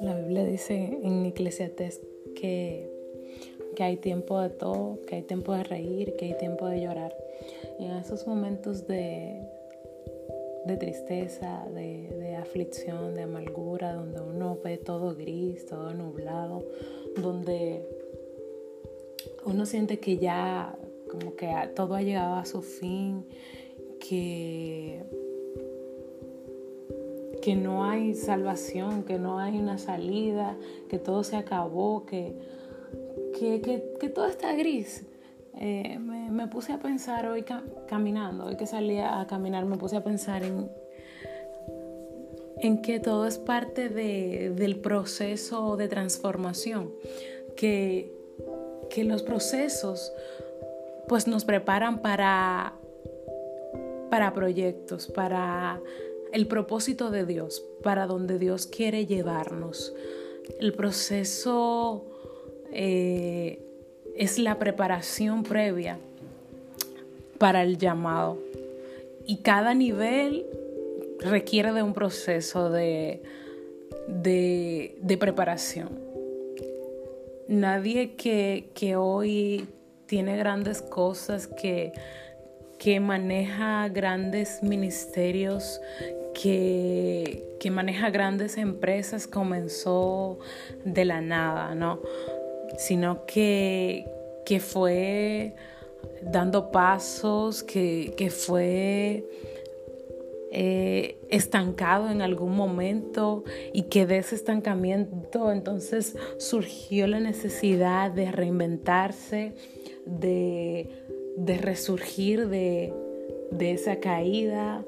La Biblia dice en Eclesiastes que, que hay tiempo de todo, que hay tiempo de reír, que hay tiempo de llorar. Y en esos momentos de, de tristeza, de, de, aflicción, de amargura, donde uno ve todo gris, todo nublado, donde uno siente que ya como que todo ha llegado a su fin, que, que no hay salvación, que no hay una salida, que todo se acabó, que, que, todo está gris. Eh, me, puse a pensar hoy caminando, hoy que salía a caminar, me puse a pensar en, en que todo es parte del proceso de transformación, que, que los procesos pues nos preparan para, para proyectos, para el propósito de Dios, para donde Dios quiere llevarnos. El proceso eh, es la preparación previa para el llamado. Y cada nivel requiere de un proceso de, de, preparación. Nadie que, que hoy tiene grandes cosas, que, que maneja grandes ministerios, que, que, maneja grandes empresas, comenzó de la nada, ¿no? Sino que, que fue dando pasos, que, que fue eh, estancado en algún momento y que de ese estancamiento entonces surgió la necesidad de reinventarse, de, resurgir de, esa caída,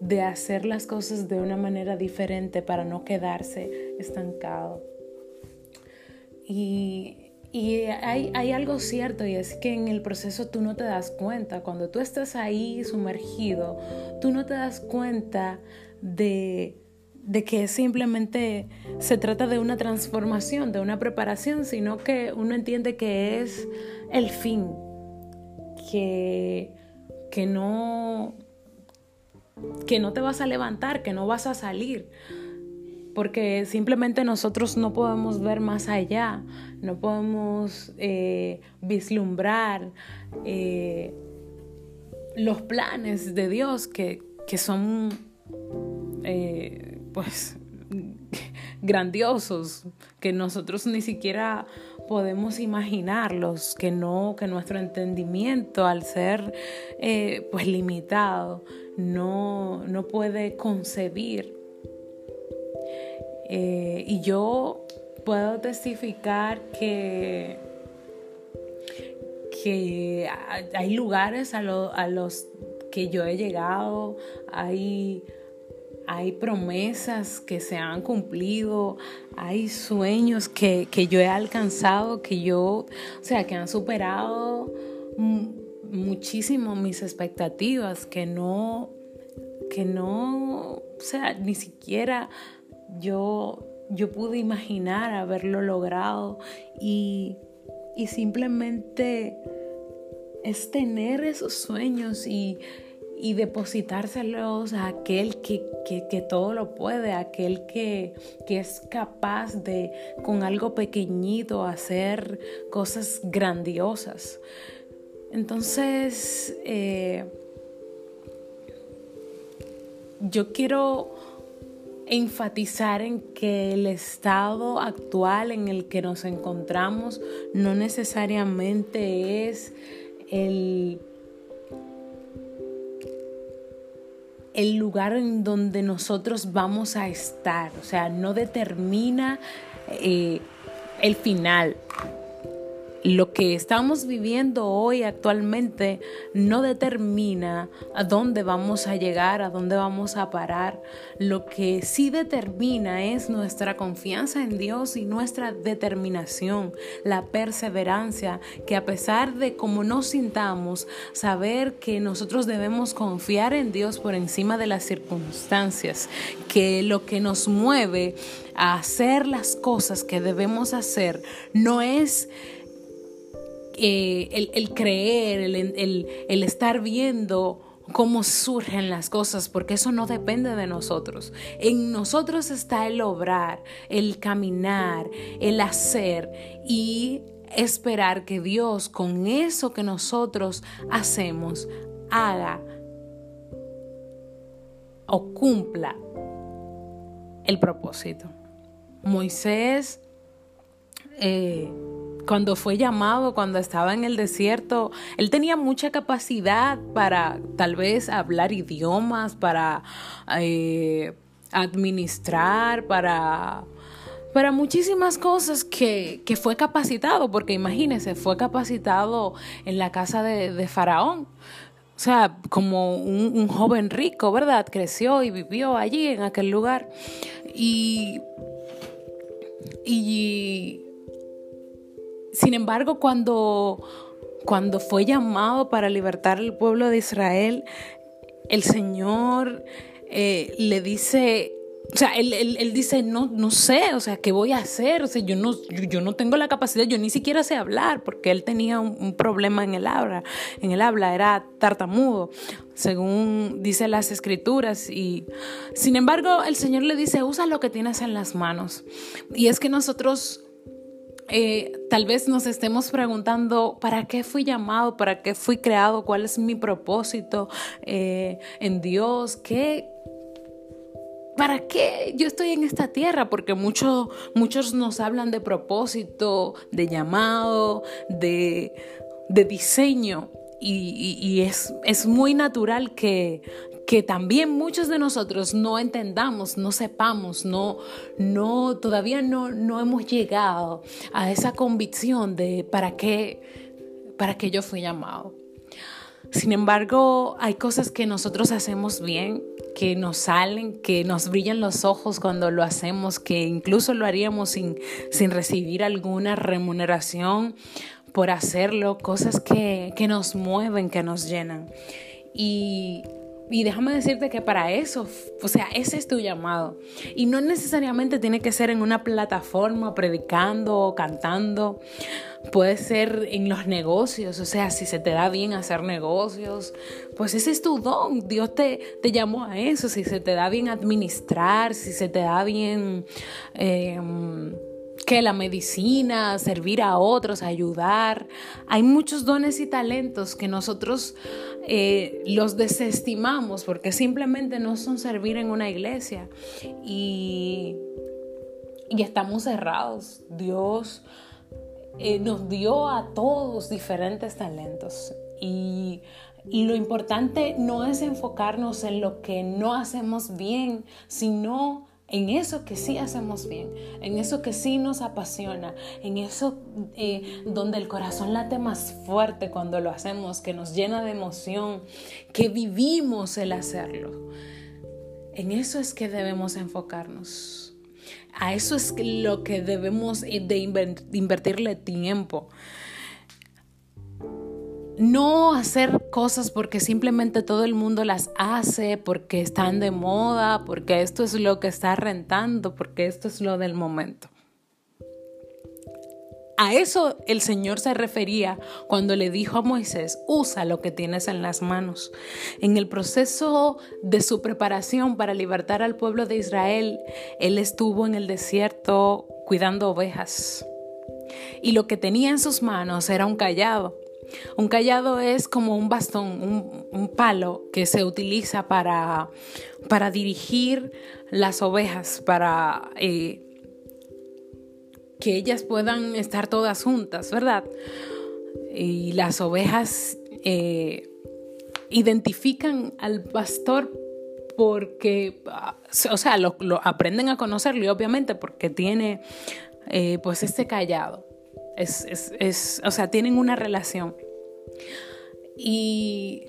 de hacer las cosas de una manera diferente para no quedarse estancado. Y, hay, hay, algo cierto y es que en el proceso tú no te das cuenta, cuando tú estás ahí sumergido, tú no te das cuenta de, de que simplemente se trata de una transformación, de una preparación, sino que uno entiende que es el fin, que, que, no, que no te vas a levantar, que no vas a salir, porque simplemente nosotros no podemos ver más allá, no podemos eh, vislumbrar eh, los planes de Dios que, que son eh, pues grandiosos, que nosotros ni siquiera podemos imaginarlos, que no, que nuestro entendimiento al ser eh, pues limitado no, no puede concebir. Eh, y yo puedo testificar que, que hay lugares a, a los que yo he llegado, hay hay promesas que se han cumplido, hay sueños que, yo he alcanzado, que yo, o sea, que han superado muchísimo mis expectativas, que no, que no, o sea, ni siquiera yo, yo pude imaginar haberlo logrado. Y, y simplemente es tener esos sueños y y depositárselos a aquel que, todo lo puede, aquel que, es capaz de con algo pequeñito hacer cosas grandiosas. Entonces, eh, yo quiero enfatizar en que el estado actual en el que nos encontramos no necesariamente es el el lugar en donde nosotros vamos a estar, o sea, no determina eh, el final lo que estamos viviendo hoy actualmente no determina a dónde vamos a llegar, a dónde vamos a parar. Lo que sí determina es nuestra confianza en Dios y nuestra determinación, la perseverancia, que a pesar de cómo nos sintamos, saber que nosotros debemos confiar en Dios por encima de las circunstancias, que lo que nos mueve a hacer las cosas que debemos hacer no es eh, el, creer, el, estar viendo cómo surgen las cosas, porque eso no depende de nosotros. En nosotros está el obrar, el caminar, el hacer y esperar que Dios con eso que nosotros hacemos haga o cumpla el propósito. Moisés, eh, cuando fue llamado, cuando estaba en el desierto, él tenía mucha capacidad para tal vez hablar idiomas, para eh, administrar, para para muchísimas cosas que, fue capacitado, porque imagínese, fue capacitado en la casa de, Faraón. O sea, como un, joven rico, ¿verdad? Creció y vivió allí, en aquel lugar. Y, y sin embargo, cuando, cuando fue llamado para libertar al pueblo de Israel, el Señor eh, le dice, o sea, él, él, dice, no, no sé, o sea, ¿qué voy a hacer? O sea, yo no, yo, no tengo la capacidad, yo ni siquiera sé hablar, porque él tenía un, problema en el habla, en el habla, era tartamudo, según dice las escrituras. Y sin embargo, el Señor le dice, usa lo que tienes en las manos. Y es que nosotros eh, tal vez nos estemos preguntando, ¿para qué fui llamado? ¿Para qué fui creado? ¿Cuál es mi propósito eh, en Dios? ¿Qué, ¿para qué yo estoy en esta tierra? Porque muchos nos hablan de propósito, de llamado, de, diseño. Y, es, es, muy natural que, que también muchos de nosotros no entendamos, no sepamos, no, no, todavía no, no hemos llegado a esa convicción de para qué, para qué yo fui llamado. Sin embargo, hay cosas que nosotros hacemos bien, que nos salen, que nos brillan los ojos cuando lo hacemos, que incluso lo haríamos sin, sin recibir alguna remuneración por hacerlo, cosas que, que nos mueven, que nos llenan. Y y déjame decirte que para eso, o sea, ese es tu llamado. Y no necesariamente tiene que ser en una plataforma predicando o cantando. Puede ser en los negocios, o sea, si se te da bien hacer negocios, pues ese es tu don. Dios te, te llamó a eso. Si se te da bien administrar, si se te da bien... Eh, que la medicina, servir a otros, ayudar. Hay muchos dones y talentos que nosotros eh, los desestimamos porque simplemente no son servir en una iglesia y, y estamos cerrados. Dios eh, nos dio a todos diferentes talentos y y lo importante no es enfocarnos en lo que no hacemos bien, sino en eso que sí hacemos bien, en eso que sí nos apasiona, en eso eh, donde el corazón late más fuerte cuando lo hacemos, que nos llena de emoción, que vivimos el hacerlo. En eso es que debemos enfocarnos. A eso es lo que debemos de invertirle tiempo no hacer cosas porque simplemente todo el mundo las hace, porque están de moda, porque esto es lo que está rentando, porque esto es lo del momento. A eso el Señor se refería cuando le dijo a Moisés, usa lo que tienes en las manos. En el proceso de su preparación para libertar al pueblo de Israel, él estuvo en el desierto cuidando ovejas. Y lo que tenía en sus manos era un callado. Un callado es como un bastón, un, palo que se utiliza para, para dirigir las ovejas, para eh, que ellas puedan estar todas juntas, ¿verdad? Y las ovejas eh, identifican al pastor porque, o sea, lo, aprenden a conocerlo obviamente porque tiene eh, pues este callado. Es, es, es, o sea, tienen una relación. Y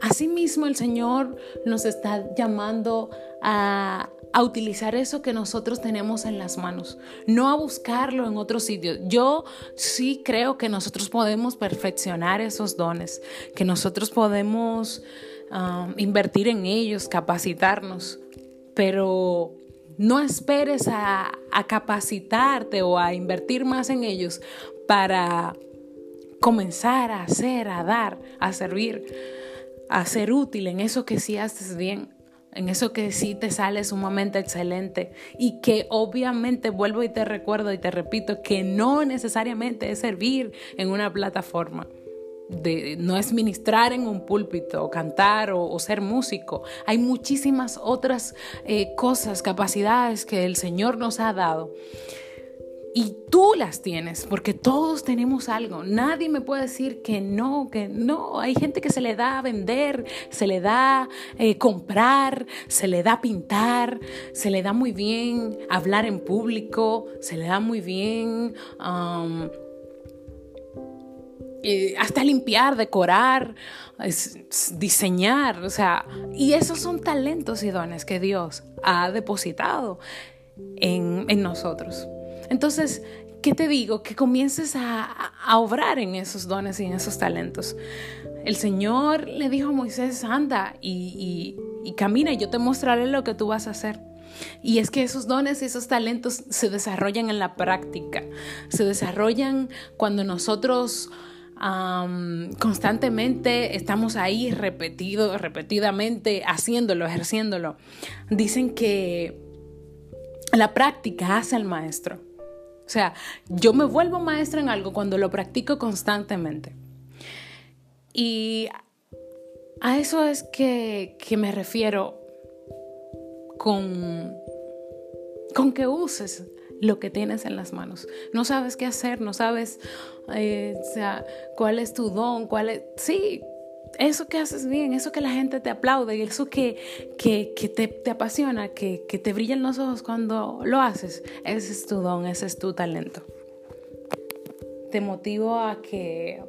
asimismo el Señor nos está llamando a, a, utilizar eso que nosotros tenemos en las manos, no a buscarlo en otro sitio. Yo sí creo que nosotros podemos perfeccionar esos dones, que nosotros podemos um, invertir en ellos, capacitarnos, pero no esperes a, capacitarte o a invertir más en ellos para comenzar a hacer, a dar, a servir. a ser útil en eso que sí haces bien, en eso que sí te sale sumamente excelente y que obviamente vuelvo y te recuerdo y te repito que no necesariamente es servir en una plataforma. De, no es ministrar en un púlpito, o cantar o, ser músico. Hay muchísimas otras eh, cosas, capacidades que el Señor nos ha dado y tú las tienes, porque todos tenemos algo. Nadie me puede decir que no, que no. Hay gente que se le da a vender, se le da eh, comprar, se le da pintar, se le da muy bien hablar en público, se le da muy bien um, hasta limpiar, decorar, diseñar. O sea, y esos son talentos y dones que Dios ha depositado en, en nosotros. Entonces, ¿qué te digo? Que comiences a, obrar en esos dones y en esos talentos. El Señor le dijo a Moisés, anda y, camina y yo te mostraré lo que tú vas a hacer. Y es que esos dones y esos talentos se desarrollan en la práctica, se desarrollan cuando nosotros constantemente estamos ahí repetido, repetidamente haciéndolo, ejerciéndolo. Dicen que la práctica hace al maestro. O sea, yo me vuelvo maestra en algo cuando lo practico constantemente. Y a eso es que, me refiero con, con que uses lo que tienes en las manos. No sabes qué hacer, no sabes eh, sea, cuál es tu don, cuál es... Sí, eso que haces bien, eso que la gente te aplaude, eso que, que, te, apasiona, que, te brillan los ojos cuando lo haces, ese es tu don, ese es tu talento. Te motivo a que,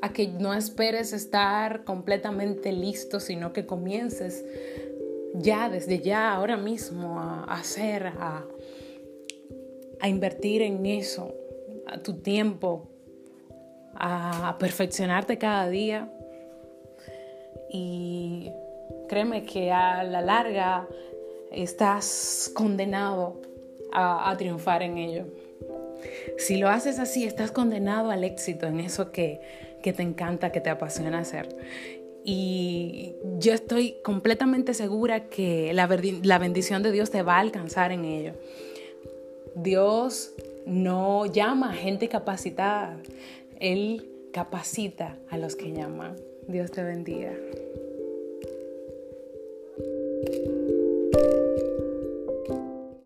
a que no esperes estar completamente listo, sino que comiences ya, desde ya, ahora mismo, a, hacer, a, a invertir en eso, a tu tiempo, a perfeccionarte cada día y créeme que a la larga estás condenado a, triunfar en ello. Si lo haces así, estás condenado al éxito en eso que, te encanta, que te apasiona hacer. Y yo estoy completamente segura que la, la bendición de Dios te va a alcanzar en ello. Dios no llama a gente capacitada, Él capacita a los que llaman. Dios te bendiga.